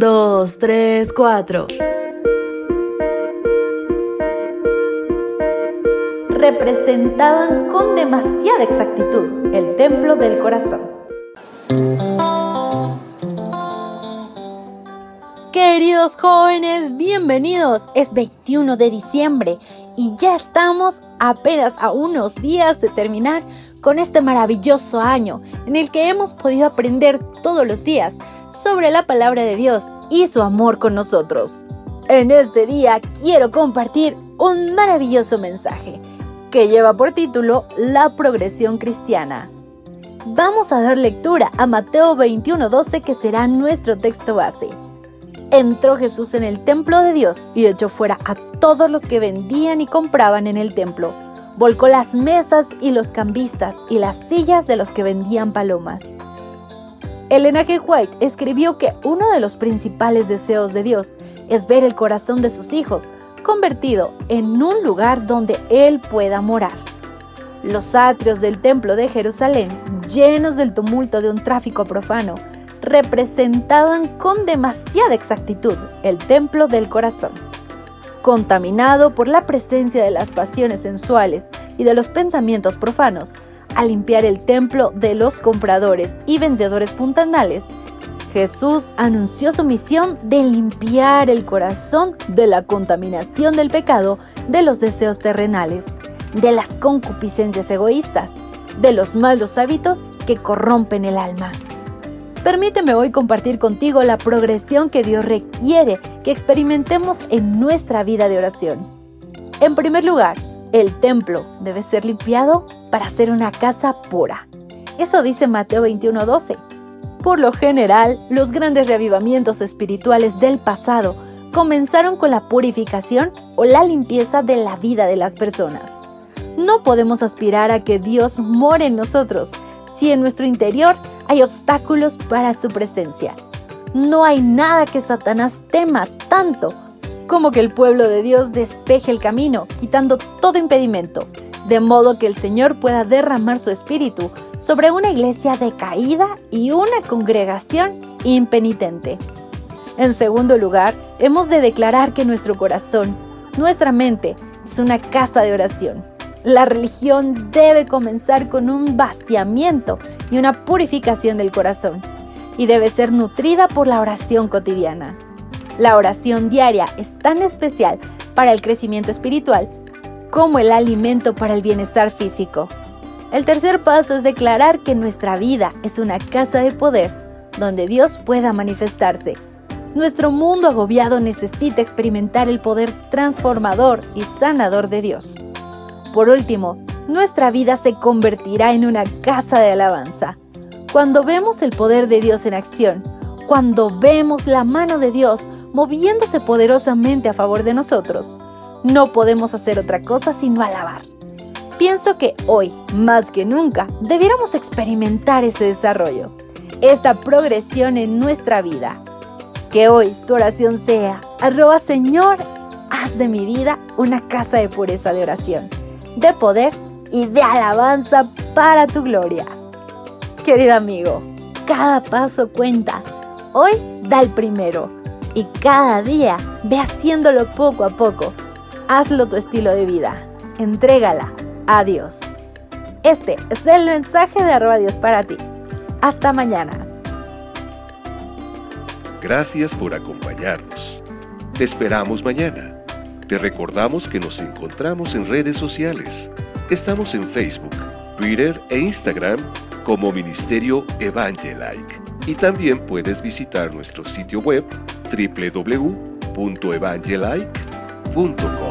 2, 3, 4. Representaban con demasiada exactitud el templo del corazón. Queridos jóvenes, bienvenidos. Es 21 de diciembre y ya estamos apenas a unos días de terminar con este maravilloso año en el que hemos podido aprender todos los días sobre la palabra de Dios y su amor con nosotros. En este día quiero compartir un maravilloso mensaje que lleva por título La progresión cristiana. Vamos a dar lectura a Mateo 21:12 que será nuestro texto base. Entró Jesús en el templo de Dios y echó fuera a todos los que vendían y compraban en el templo. Volcó las mesas y los cambistas y las sillas de los que vendían palomas. Elena G. White escribió que uno de los principales deseos de Dios es ver el corazón de sus hijos convertido en un lugar donde Él pueda morar. Los atrios del templo de Jerusalén, llenos del tumulto de un tráfico profano, representaban con demasiada exactitud el templo del corazón. Contaminado por la presencia de las pasiones sensuales y de los pensamientos profanos, al limpiar el templo de los compradores y vendedores puntanales, Jesús anunció su misión de limpiar el corazón de la contaminación del pecado, de los deseos terrenales, de las concupiscencias egoístas, de los malos hábitos que corrompen el alma. Permíteme hoy compartir contigo la progresión que Dios requiere que experimentemos en nuestra vida de oración. En primer lugar, el templo debe ser limpiado para ser una casa pura. Eso dice Mateo 21:12. Por lo general, los grandes reavivamientos espirituales del pasado comenzaron con la purificación o la limpieza de la vida de las personas. No podemos aspirar a que Dios more en nosotros si en nuestro interior hay obstáculos para su presencia. No hay nada que Satanás tema tanto como que el pueblo de Dios despeje el camino, quitando todo impedimento, de modo que el Señor pueda derramar su espíritu sobre una iglesia decaída y una congregación impenitente. En segundo lugar, hemos de declarar que nuestro corazón, nuestra mente, es una casa de oración. La religión debe comenzar con un vaciamiento y una purificación del corazón, y debe ser nutrida por la oración cotidiana. La oración diaria es tan especial para el crecimiento espiritual como el alimento para el bienestar físico. El tercer paso es declarar que nuestra vida es una casa de poder donde Dios pueda manifestarse. Nuestro mundo agobiado necesita experimentar el poder transformador y sanador de Dios. Por último, nuestra vida se convertirá en una casa de alabanza. Cuando vemos el poder de Dios en acción, cuando vemos la mano de Dios moviéndose poderosamente a favor de nosotros. No podemos hacer otra cosa sino alabar. Pienso que hoy, más que nunca, debiéramos experimentar ese desarrollo, esta progresión en nuestra vida. Que hoy tu oración sea, arroba Señor, haz de mi vida una casa de pureza de oración, de poder y de alabanza para tu gloria. Querido amigo, cada paso cuenta. Hoy da el primero y cada día ve haciéndolo poco a poco. Hazlo tu estilo de vida. Entrégala a Dios. Este es el mensaje de arroba Dios para ti. Hasta mañana. Gracias por acompañarnos. Te esperamos mañana. Te recordamos que nos encontramos en redes sociales. Estamos en Facebook, Twitter e Instagram como Ministerio Evangelike. Y también puedes visitar nuestro sitio web www.evangelike.com.